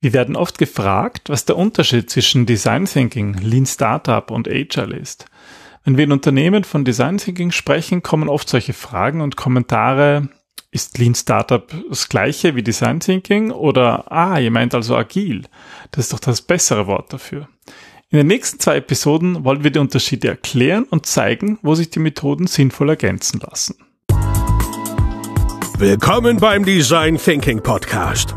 Wir werden oft gefragt, was der Unterschied zwischen Design Thinking, Lean Startup und Agile ist. Wenn wir in Unternehmen von Design Thinking sprechen, kommen oft solche Fragen und Kommentare. Ist Lean Startup das gleiche wie Design Thinking? Oder, ah, ihr meint also agil. Das ist doch das bessere Wort dafür. In den nächsten zwei Episoden wollen wir die Unterschiede erklären und zeigen, wo sich die Methoden sinnvoll ergänzen lassen. Willkommen beim Design Thinking Podcast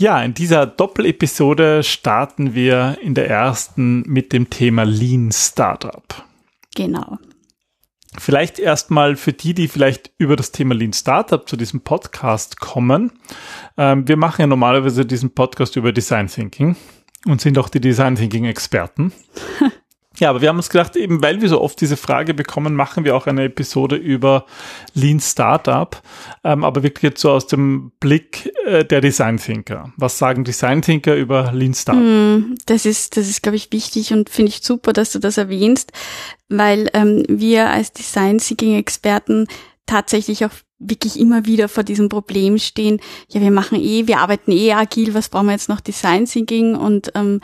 Ja, in dieser Doppelepisode starten wir in der ersten mit dem Thema Lean Startup. Genau. Vielleicht erstmal für die, die vielleicht über das Thema Lean Startup zu diesem Podcast kommen. Ähm, wir machen ja normalerweise diesen Podcast über Design Thinking und sind auch die Design Thinking Experten. Ja, aber wir haben uns gedacht, eben weil wir so oft diese Frage bekommen, machen wir auch eine Episode über Lean Startup, ähm, aber wirklich jetzt so aus dem Blick äh, der Design Thinker. Was sagen Design Thinker über Lean Startup? Mm, das ist, das ist, glaube ich, wichtig und finde ich super, dass du das erwähnst, weil ähm, wir als Design Thinking Experten tatsächlich auch wirklich immer wieder vor diesem Problem stehen. Ja, wir machen eh, wir arbeiten eh agil, was brauchen wir jetzt noch Design Thinking und ähm,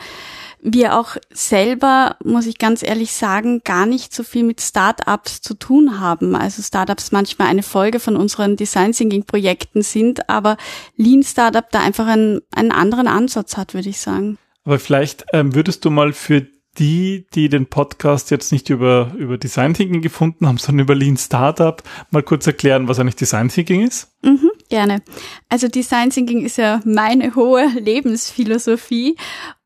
wir auch selber, muss ich ganz ehrlich sagen, gar nicht so viel mit Startups zu tun haben. Also Startups manchmal eine Folge von unseren Design Thinking Projekten sind, aber Lean Startup da einfach einen, einen anderen Ansatz hat, würde ich sagen. Aber vielleicht ähm, würdest du mal für die, die den Podcast jetzt nicht über, über Design Thinking gefunden haben, sondern über Lean Startup, mal kurz erklären, was eigentlich Design Thinking ist? Mhm, gerne. Also Design Thinking ist ja meine hohe Lebensphilosophie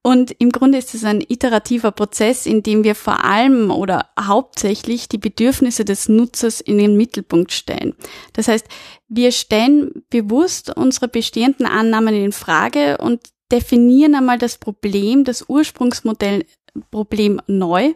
und im Grunde ist es ein iterativer Prozess, in dem wir vor allem oder hauptsächlich die Bedürfnisse des Nutzers in den Mittelpunkt stellen. Das heißt, wir stellen bewusst unsere bestehenden Annahmen in Frage und definieren einmal das Problem, das Ursprungsmodell Problem neu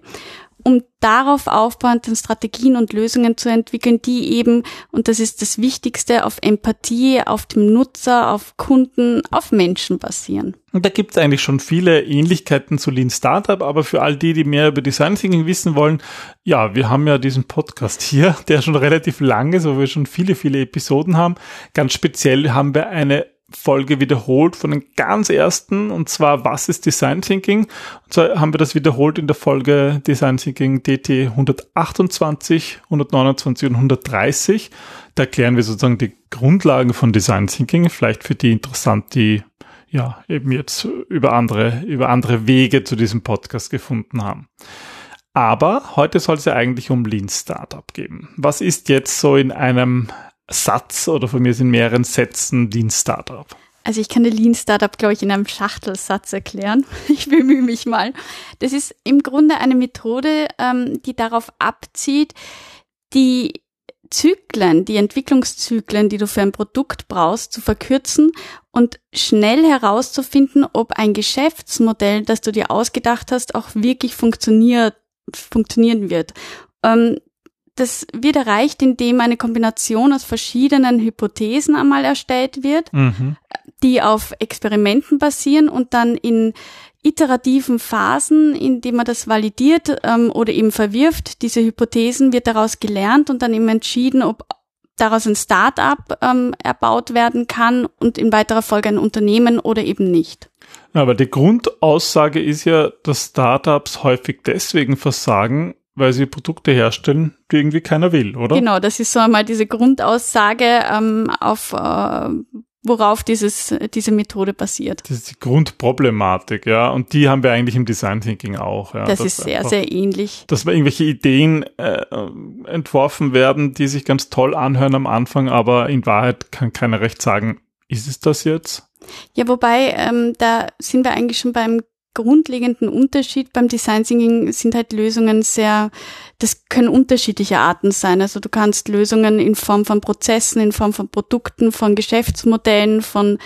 um darauf aufbauend dann Strategien und Lösungen zu entwickeln, die eben, und das ist das Wichtigste, auf Empathie, auf dem Nutzer, auf Kunden, auf Menschen basieren. Und da gibt es eigentlich schon viele Ähnlichkeiten zu Lean Startup, aber für all die, die mehr über Design Thinking wissen wollen, ja, wir haben ja diesen Podcast hier, der schon relativ lang ist, wo wir schon viele, viele Episoden haben. Ganz speziell haben wir eine Folge wiederholt von den ganz ersten, und zwar Was ist Design Thinking? Und zwar haben wir das wiederholt in der Folge Design Thinking DT 128, 129 und 130. Da erklären wir sozusagen die Grundlagen von Design Thinking, vielleicht für die interessant, die ja eben jetzt über andere, über andere Wege zu diesem Podcast gefunden haben. Aber heute soll es ja eigentlich um Lean Startup gehen. Was ist jetzt so in einem Satz oder von mir sind mehreren Sätzen Lean Startup? Also ich kann den Lean Startup, glaube ich, in einem Schachtelsatz erklären. Ich bemühe mich mal. Das ist im Grunde eine Methode, ähm, die darauf abzieht, die Zyklen, die Entwicklungszyklen, die du für ein Produkt brauchst, zu verkürzen und schnell herauszufinden, ob ein Geschäftsmodell, das du dir ausgedacht hast, auch wirklich funktioniert, funktionieren wird. Ähm, das wird erreicht, indem eine Kombination aus verschiedenen Hypothesen einmal erstellt wird, mhm. die auf Experimenten basieren und dann in iterativen Phasen, indem man das validiert ähm, oder eben verwirft, diese Hypothesen wird daraus gelernt und dann eben entschieden, ob daraus ein Start-up ähm, erbaut werden kann und in weiterer Folge ein Unternehmen oder eben nicht. Aber die Grundaussage ist ja, dass Startups häufig deswegen versagen, weil sie Produkte herstellen, die irgendwie keiner will, oder? Genau, das ist so einmal diese Grundaussage, ähm, auf äh, worauf dieses, diese Methode basiert. Das ist die Grundproblematik, ja. Und die haben wir eigentlich im Design Thinking auch. Ja. Das, das ist sehr, einfach, sehr ähnlich. Dass irgendwelche Ideen äh, entworfen werden, die sich ganz toll anhören am Anfang, aber in Wahrheit kann keiner recht sagen, ist es das jetzt? Ja, wobei, ähm, da sind wir eigentlich schon beim grundlegenden Unterschied beim Design Thinking sind halt Lösungen sehr, das können unterschiedliche Arten sein. Also du kannst Lösungen in Form von Prozessen, in Form von Produkten, von Geschäftsmodellen, von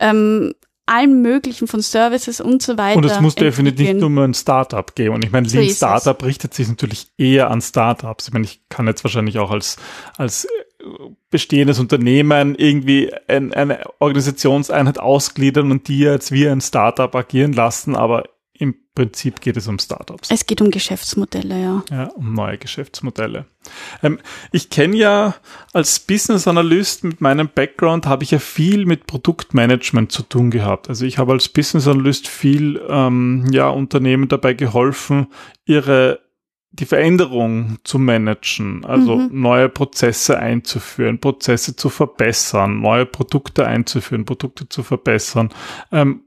ähm, allem möglichen von Services und so weiter. Und es muss definitiv nicht nur ein Startup gehen. Und ich meine, so Lean Startup es. richtet sich natürlich eher an Startups. Ich meine, ich kann jetzt wahrscheinlich auch als, als bestehendes Unternehmen irgendwie ein, eine Organisationseinheit ausgliedern und die jetzt wie ein Startup agieren lassen, aber im Prinzip geht es um Startups. Es geht um Geschäftsmodelle, ja. Ja, um neue Geschäftsmodelle. Ähm, ich kenne ja als Business Analyst mit meinem Background habe ich ja viel mit Produktmanagement zu tun gehabt. Also ich habe als Business Analyst viel ähm, ja Unternehmen dabei geholfen, ihre die Veränderung zu managen, also mhm. neue Prozesse einzuführen, Prozesse zu verbessern, neue Produkte einzuführen, Produkte zu verbessern, ähm,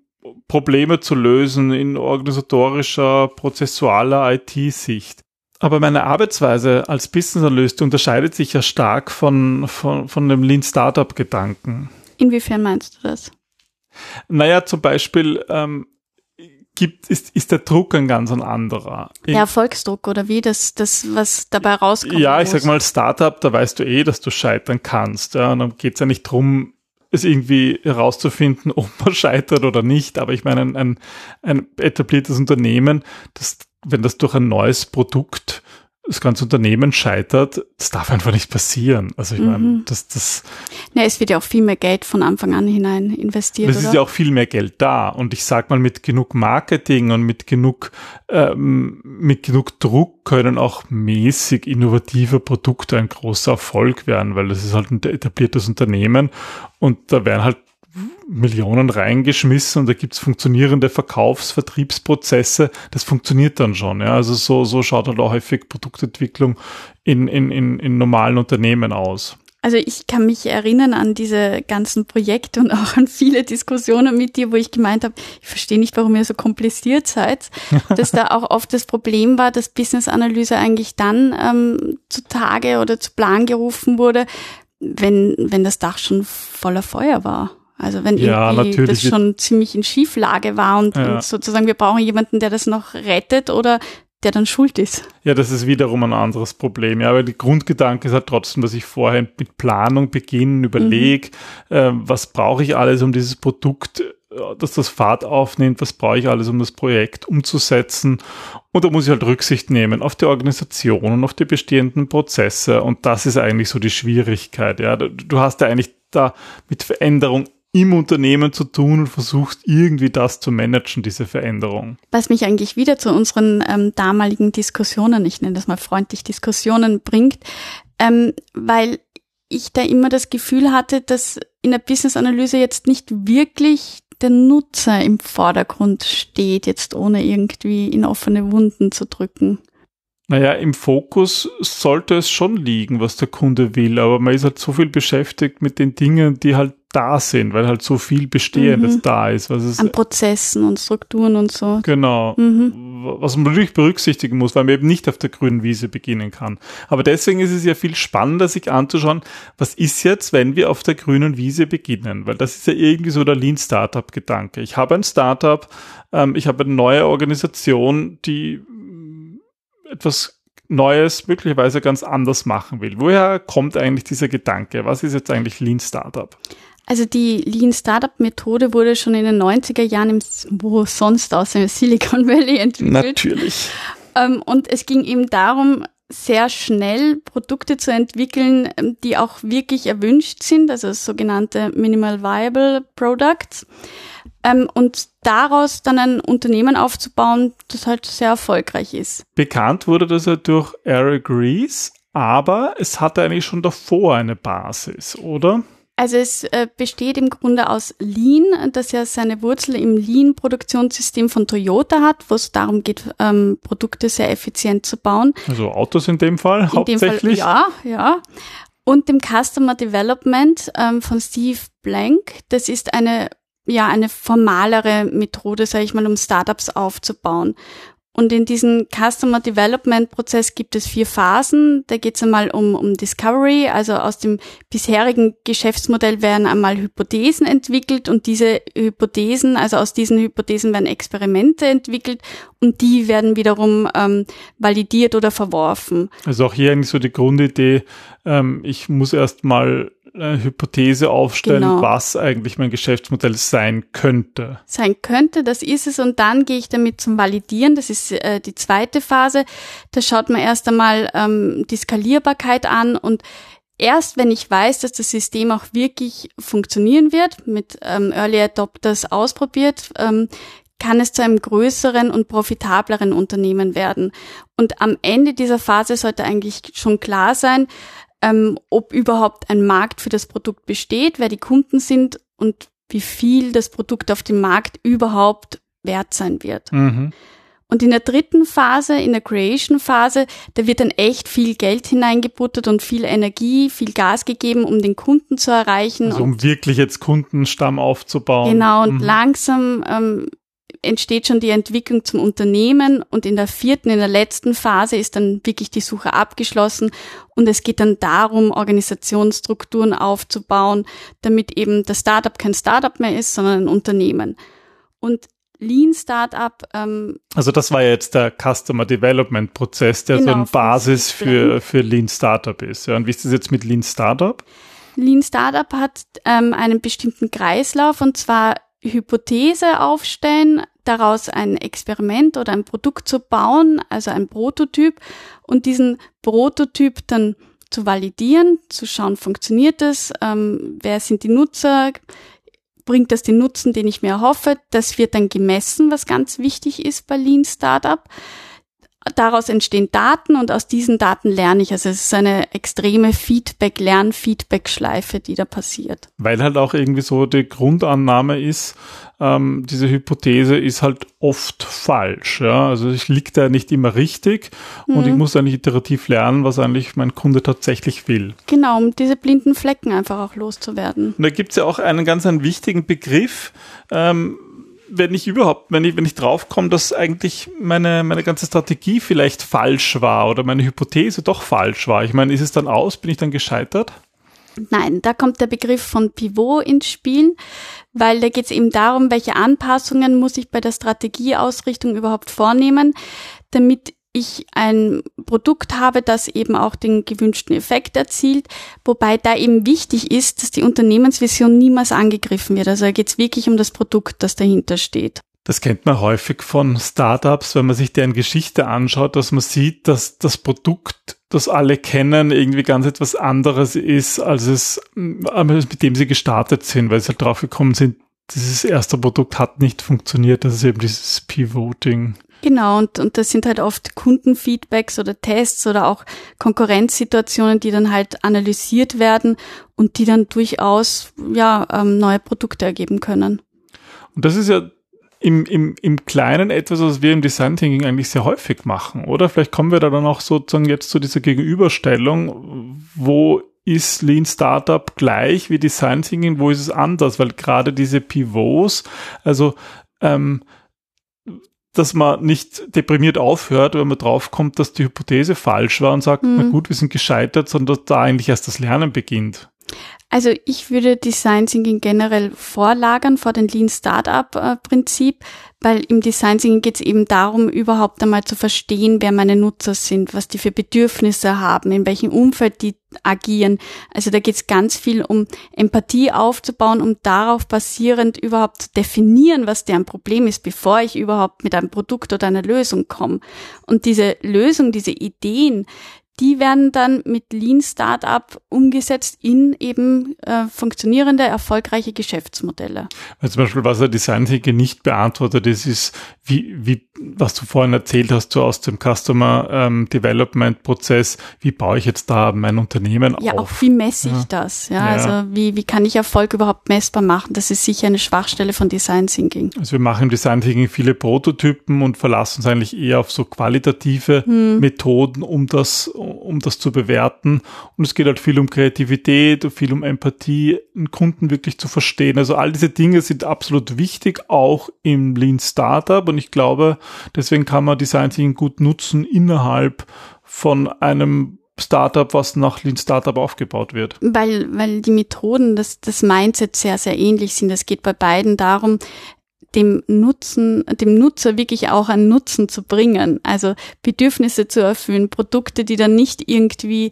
Probleme zu lösen in organisatorischer, prozessualer IT-Sicht. Aber meine Arbeitsweise als Business Analyst unterscheidet sich ja stark von, von, von dem Lean Startup Gedanken. Inwiefern meinst du das? Naja, zum Beispiel, ähm, gibt, ist, ist der Druck ein ganz ein anderer. Der Erfolgsdruck oder wie, das, das was dabei rauskommt. Ja, ich muss. sag mal, Startup, da weißt du eh, dass du scheitern kannst. Ja, und dann geht's ja nicht drum, es irgendwie herauszufinden, ob man scheitert oder nicht. Aber ich meine, ein, ein, ein etabliertes Unternehmen, das, wenn das durch ein neues Produkt das ganze Unternehmen scheitert, das darf einfach nicht passieren. Also ich mhm. meine, das, das. Ja, es wird ja auch viel mehr Geld von Anfang an hinein investiert. Es ist ja auch viel mehr Geld da. Und ich sag mal, mit genug Marketing und mit genug, ähm, mit genug Druck können auch mäßig innovative Produkte ein großer Erfolg werden, weil das ist halt ein etabliertes Unternehmen und da werden halt Millionen reingeschmissen und da gibt's funktionierende Verkaufs-, Vertriebsprozesse. Das funktioniert dann schon. Ja. Also so, so schaut halt auch häufig Produktentwicklung in, in, in, in normalen Unternehmen aus. Also ich kann mich erinnern an diese ganzen Projekte und auch an viele Diskussionen mit dir, wo ich gemeint habe, ich verstehe nicht, warum ihr so kompliziert seid, dass da auch oft das Problem war, dass Business-Analyse eigentlich dann ähm, zutage oder zu Plan gerufen wurde, wenn, wenn das Dach schon voller Feuer war. Also wenn ja, irgendwie das schon ziemlich in Schieflage war und, ja. und, sozusagen wir brauchen jemanden, der das noch rettet oder der dann schuld ist. Ja, das ist wiederum ein anderes Problem. Ja, aber die Grundgedanke ist halt trotzdem, dass ich vorher mit Planung beginne, überlege, mhm. äh, was brauche ich alles, um dieses Produkt, äh, dass das Fahrt aufnimmt, was brauche ich alles, um das Projekt umzusetzen. Und da muss ich halt Rücksicht nehmen auf die Organisation und auf die bestehenden Prozesse. Und das ist eigentlich so die Schwierigkeit. Ja, du hast ja eigentlich da mit Veränderung im Unternehmen zu tun und versuchst irgendwie das zu managen, diese Veränderung. Was mich eigentlich wieder zu unseren ähm, damaligen Diskussionen, ich nenne das mal freundlich Diskussionen, bringt, ähm, weil ich da immer das Gefühl hatte, dass in der Business-Analyse jetzt nicht wirklich der Nutzer im Vordergrund steht, jetzt ohne irgendwie in offene Wunden zu drücken. Naja, im Fokus sollte es schon liegen, was der Kunde will, aber man ist halt so viel beschäftigt mit den Dingen, die halt da sind, weil halt so viel Bestehendes mhm. da ist. Was es, An Prozessen und Strukturen und so. Genau. Mhm. Was man natürlich berücksichtigen muss, weil man eben nicht auf der grünen Wiese beginnen kann. Aber deswegen ist es ja viel spannender, sich anzuschauen, was ist jetzt, wenn wir auf der grünen Wiese beginnen? Weil das ist ja irgendwie so der Lean Startup Gedanke. Ich habe ein Startup, ähm, ich habe eine neue Organisation, die etwas Neues möglicherweise ganz anders machen will. Woher kommt eigentlich dieser Gedanke? Was ist jetzt eigentlich Lean Startup? Also die Lean Startup Methode wurde schon in den 90er Jahren im, wo sonst aus dem Silicon Valley entwickelt. Natürlich. Ähm, und es ging eben darum, sehr schnell Produkte zu entwickeln, ähm, die auch wirklich erwünscht sind, also sogenannte Minimal Viable Products. Ähm, und daraus dann ein Unternehmen aufzubauen, das halt sehr erfolgreich ist. Bekannt wurde das ja durch Eric Rees, aber es hatte eigentlich schon davor eine Basis, oder? Also es äh, besteht im Grunde aus Lean, das ja seine Wurzel im Lean-Produktionssystem von Toyota hat, wo es darum geht, ähm, Produkte sehr effizient zu bauen. Also Autos in dem Fall in hauptsächlich? Dem Fall, ja, ja. Und dem Customer Development ähm, von Steve Blank. Das ist eine ja eine formalere Methode, sage ich mal, um Startups aufzubauen. Und in diesem Customer Development Prozess gibt es vier Phasen. Da geht es einmal um, um Discovery, also aus dem bisherigen Geschäftsmodell werden einmal Hypothesen entwickelt und diese Hypothesen, also aus diesen Hypothesen werden Experimente entwickelt und die werden wiederum ähm, validiert oder verworfen. Also auch hier eigentlich so die Grundidee, ähm, ich muss erst mal eine Hypothese aufstellen, Genau. was eigentlich mein Geschäftsmodell sein könnte. sein könnte, das ist es und dann gehe ich damit zum Validieren, das ist äh, die zweite Phase. Da schaut man erst einmal ähm, die Skalierbarkeit an und erst wenn ich weiß, dass das System auch wirklich funktionieren wird, mit ähm, Early Adopters ausprobiert, ähm, kann es zu einem größeren und profitableren Unternehmen werden. Und am Ende dieser Phase sollte eigentlich schon klar sein, ähm, ob überhaupt ein Markt für das Produkt besteht, wer die Kunden sind und wie viel das Produkt auf dem Markt überhaupt wert sein wird. Mhm. Und in der dritten Phase, in der Creation-Phase, da wird dann echt viel Geld hineingebuttert und viel Energie, viel Gas gegeben, um den Kunden zu erreichen. Also um wirklich jetzt Kundenstamm aufzubauen. Genau, und Mhm. langsam ähm, entsteht schon die Entwicklung zum Unternehmen und in der vierten, in der letzten Phase ist dann wirklich die Suche abgeschlossen und es geht dann darum, Organisationsstrukturen aufzubauen, damit eben das Startup kein Startup mehr ist, sondern ein Unternehmen. Und Lean Startup, ähm, Also das war ja jetzt der Customer Development Prozess, der so Genau, eine von Basis für, für Lean Startup ist. Ja, und wie ist das jetzt mit Lean Startup? Lean Startup hat ähm, einen bestimmten Kreislauf und zwar Hypothese aufstellen, daraus ein Experiment oder ein Produkt zu bauen, also ein Prototyp und diesen Prototyp dann zu validieren, zu schauen, funktioniert es, ähm, wer sind die Nutzer, bringt das den Nutzen, den ich mir erhoffe. Das wird dann gemessen, was ganz wichtig ist bei Lean Startup. Daraus entstehen Daten und aus diesen Daten lerne ich. Also es ist eine extreme Feedback, Lern-Feedback-Schleife, die da passiert. Weil halt auch irgendwie so die Grundannahme ist, ähm, diese Hypothese ist halt oft falsch. Ja? Also ich liege da nicht immer richtig und Mhm. ich muss eigentlich iterativ lernen, was eigentlich mein Kunde tatsächlich will. Genau, um diese blinden Flecken einfach auch loszuwerden. Und da gibt's ja auch einen ganz einen wichtigen Begriff, ähm, wenn ich überhaupt, wenn ich, wenn ich draufkomme, dass eigentlich meine, meine ganze Strategie vielleicht falsch war oder meine Hypothese doch falsch war. Ich meine, ist es dann aus? Bin ich dann gescheitert? Nein, da kommt der Begriff von Pivot ins Spiel, weil da geht es eben darum, welche Anpassungen muss ich bei der Strategieausrichtung überhaupt vornehmen, damit ich ein Produkt habe, das eben auch den gewünschten Effekt erzielt, wobei da eben wichtig ist, dass die Unternehmensvision niemals angegriffen wird. Also da geht es wirklich um das Produkt, das dahinter steht. Das kennt man häufig von Startups, wenn man sich deren Geschichte anschaut, dass man sieht, dass das Produkt, das alle kennen, irgendwie ganz etwas anderes ist, als es, als mit dem sie gestartet sind, weil sie halt drauf gekommen sind, dieses erste Produkt hat nicht funktioniert. Das ist eben dieses Pivoting. Genau, und, und das sind halt oft Kundenfeedbacks oder Tests oder auch Konkurrenzsituationen, die dann halt analysiert werden und die dann durchaus ja ähm, neue Produkte ergeben können. Und das ist ja im, im, im Kleinen etwas, was wir im Design Thinking eigentlich sehr häufig machen, oder? Vielleicht kommen wir da dann auch sozusagen jetzt zu dieser Gegenüberstellung, wo ist Lean Startup gleich wie Design Thinking, wo ist es anders? Weil gerade diese Pivots, also ähm, dass man nicht deprimiert aufhört, wenn man draufkommt, dass die Hypothese falsch war und sagt, Mhm. na gut, wir sind gescheitert, sondern dass da eigentlich erst das Lernen beginnt. Also ich würde Design Thinking generell vorlagern vor den Lean Startup äh, Prinzip, weil im Design Thinking geht es eben darum, überhaupt einmal zu verstehen, wer meine Nutzer sind, was die für Bedürfnisse haben, in welchem Umfeld die agieren. Also da geht es ganz viel um Empathie aufzubauen, um darauf basierend überhaupt zu definieren, was deren Problem ist, bevor ich überhaupt mit einem Produkt oder einer Lösung komme. Und diese Lösung, diese Ideen, die werden dann mit Lean Startup umgesetzt in eben äh, funktionierende, erfolgreiche Geschäftsmodelle. Weil zum Beispiel, was der Design Thinking nicht beantwortet ist, ist, wie, wie, was du vorhin erzählt hast, so aus dem Customer ähm, Development Prozess, wie baue ich jetzt da mein Unternehmen Ja, auf? auch wie messe ich Ja. das? Ja, Ja. also wie, wie kann ich Erfolg überhaupt messbar machen? Das ist sicher eine Schwachstelle von Design Thinking. Also wir machen im Design Thinking viele Prototypen und verlassen uns eigentlich eher auf so qualitative Hm. Methoden, um das, um das zu bewerten. Und es geht halt viel um Kreativität, viel um Empathie, einen Kunden wirklich zu verstehen. Also all diese Dinge sind absolut wichtig, auch im Lean Startup. Und ich glaube, deswegen kann man Design Thinking gut nutzen innerhalb von einem Startup, was nach Lean Startup aufgebaut wird. Weil, weil die Methoden, das, das Mindset sehr, sehr ähnlich sind. Es geht bei beiden darum, dem Nutzen, dem Nutzer wirklich auch einen Nutzen zu bringen. Also Bedürfnisse zu erfüllen, Produkte, die dann nicht irgendwie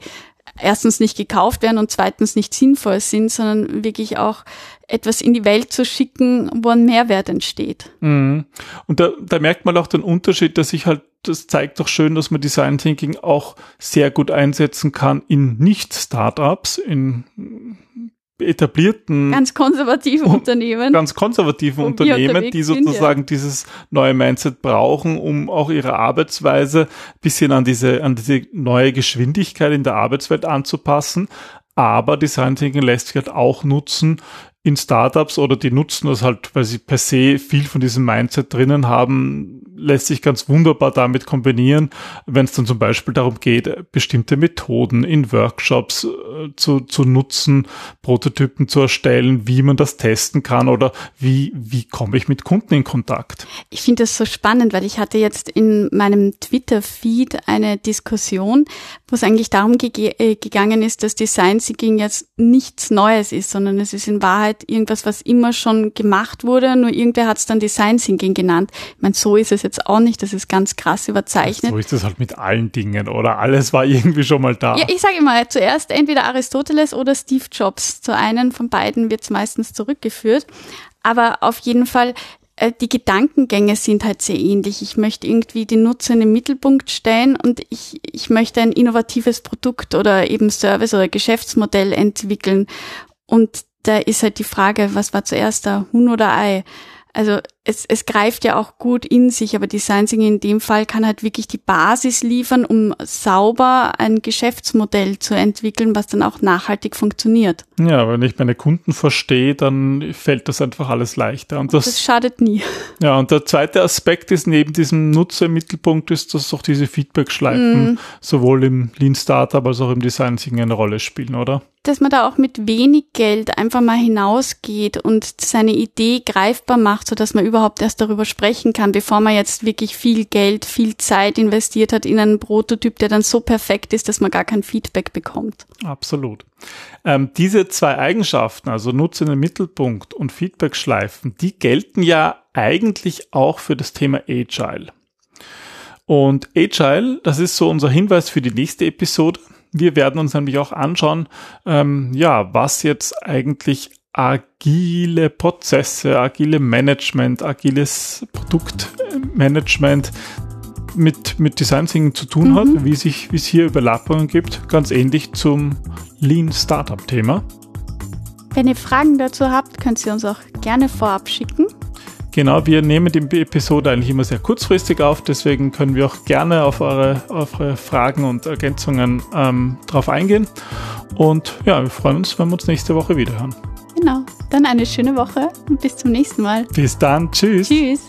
erstens nicht gekauft werden und zweitens nicht sinnvoll sind, sondern wirklich auch etwas in die Welt zu schicken, wo ein Mehrwert entsteht. Mhm. Und da, da merkt man auch den Unterschied, dass ich halt, das zeigt doch schön, dass man Design Thinking auch sehr gut einsetzen kann in Nicht-Startups, in etablierten ganz konservativen Unternehmen ganz konservativen Unternehmen, die sozusagen sind, ja. dieses neue Mindset brauchen, um auch ihre Arbeitsweise bisschen an diese an diese neue Geschwindigkeit in der Arbeitswelt anzupassen. Aber Design Thinking lässt sich halt auch nutzen in Startups oder die nutzen das halt, weil sie per se viel von diesem Mindset drinnen haben, lässt sich ganz wunderbar damit kombinieren, wenn es dann zum Beispiel darum geht, bestimmte Methoden in Workshops äh, zu, zu nutzen, Prototypen zu erstellen, wie man das testen kann oder wie, wie komme ich mit Kunden in Kontakt. Ich finde das so spannend, weil ich hatte jetzt in meinem Twitter-Feed eine Diskussion, wo es eigentlich darum ge äh, gegangen ist, dass Design Thinking jetzt nichts Neues ist, sondern es ist in Wahrheit irgendwas, was immer schon gemacht wurde, nur irgendwer hat es dann Design Thinking genannt. Ich meine, so ist es jetzt auch nicht, das ist ganz krass überzeichnet. So ist das halt mit allen Dingen, oder? Alles war irgendwie schon mal da. Ja, ich sage immer, zuerst entweder Aristoteles oder Steve Jobs. Zu einen von beiden wird es meistens zurückgeführt. Aber auf jeden Fall, äh, die Gedankengänge sind halt sehr ähnlich. Ich möchte irgendwie den Nutzer in den Mittelpunkt stellen und ich, ich möchte ein innovatives Produkt oder eben Service oder Geschäftsmodell entwickeln. Und da ist halt die Frage, was war zuerst da, Huhn oder Ei? Also es, es greift ja auch gut in sich, aber Design Thinking in dem Fall kann halt wirklich die Basis liefern, um sauber ein Geschäftsmodell zu entwickeln, was dann auch nachhaltig funktioniert. Ja, wenn ich meine Kunden verstehe, dann fällt das einfach alles leichter. Und das, das schadet nie. Ja, und der zweite Aspekt ist neben diesem Nutzer im Mittelpunkt ist, dass auch diese Feedback-Schleifen mm. sowohl im Lean Startup als auch im Design Thinking eine Rolle spielen, oder? dass man da auch mit wenig Geld einfach mal hinausgeht und seine Idee greifbar macht, so dass man überhaupt erst darüber sprechen kann, bevor man jetzt wirklich viel Geld, viel Zeit investiert hat in einen Prototyp, der dann so perfekt ist, dass man gar kein Feedback bekommt. Absolut. Ähm, diese zwei Eigenschaften, also Nutzen im Mittelpunkt und Feedback-Schleifen, die gelten ja eigentlich auch für das Thema Agile. Und Agile, das ist so unser Hinweis für die nächste Episode. Wir werden uns nämlich auch anschauen, ähm, ja, was jetzt eigentlich agile Prozesse, agile Management, agiles Produktmanagement mit, mit Design Thinking zu tun mhm. hat, wie sich, wie es hier Überlappungen gibt, ganz ähnlich zum Lean Startup Thema. Wenn ihr Fragen dazu habt, könnt ihr uns auch gerne vorab schicken. Genau, wir nehmen die Episode eigentlich immer sehr kurzfristig auf, deswegen können wir auch gerne auf eure, auf eure Fragen und Ergänzungen ähm, drauf eingehen. Und ja, wir freuen uns, wenn wir uns nächste Woche wieder hören. Genau, dann eine schöne Woche und bis zum nächsten Mal. Bis dann, tschüss. Tschüss.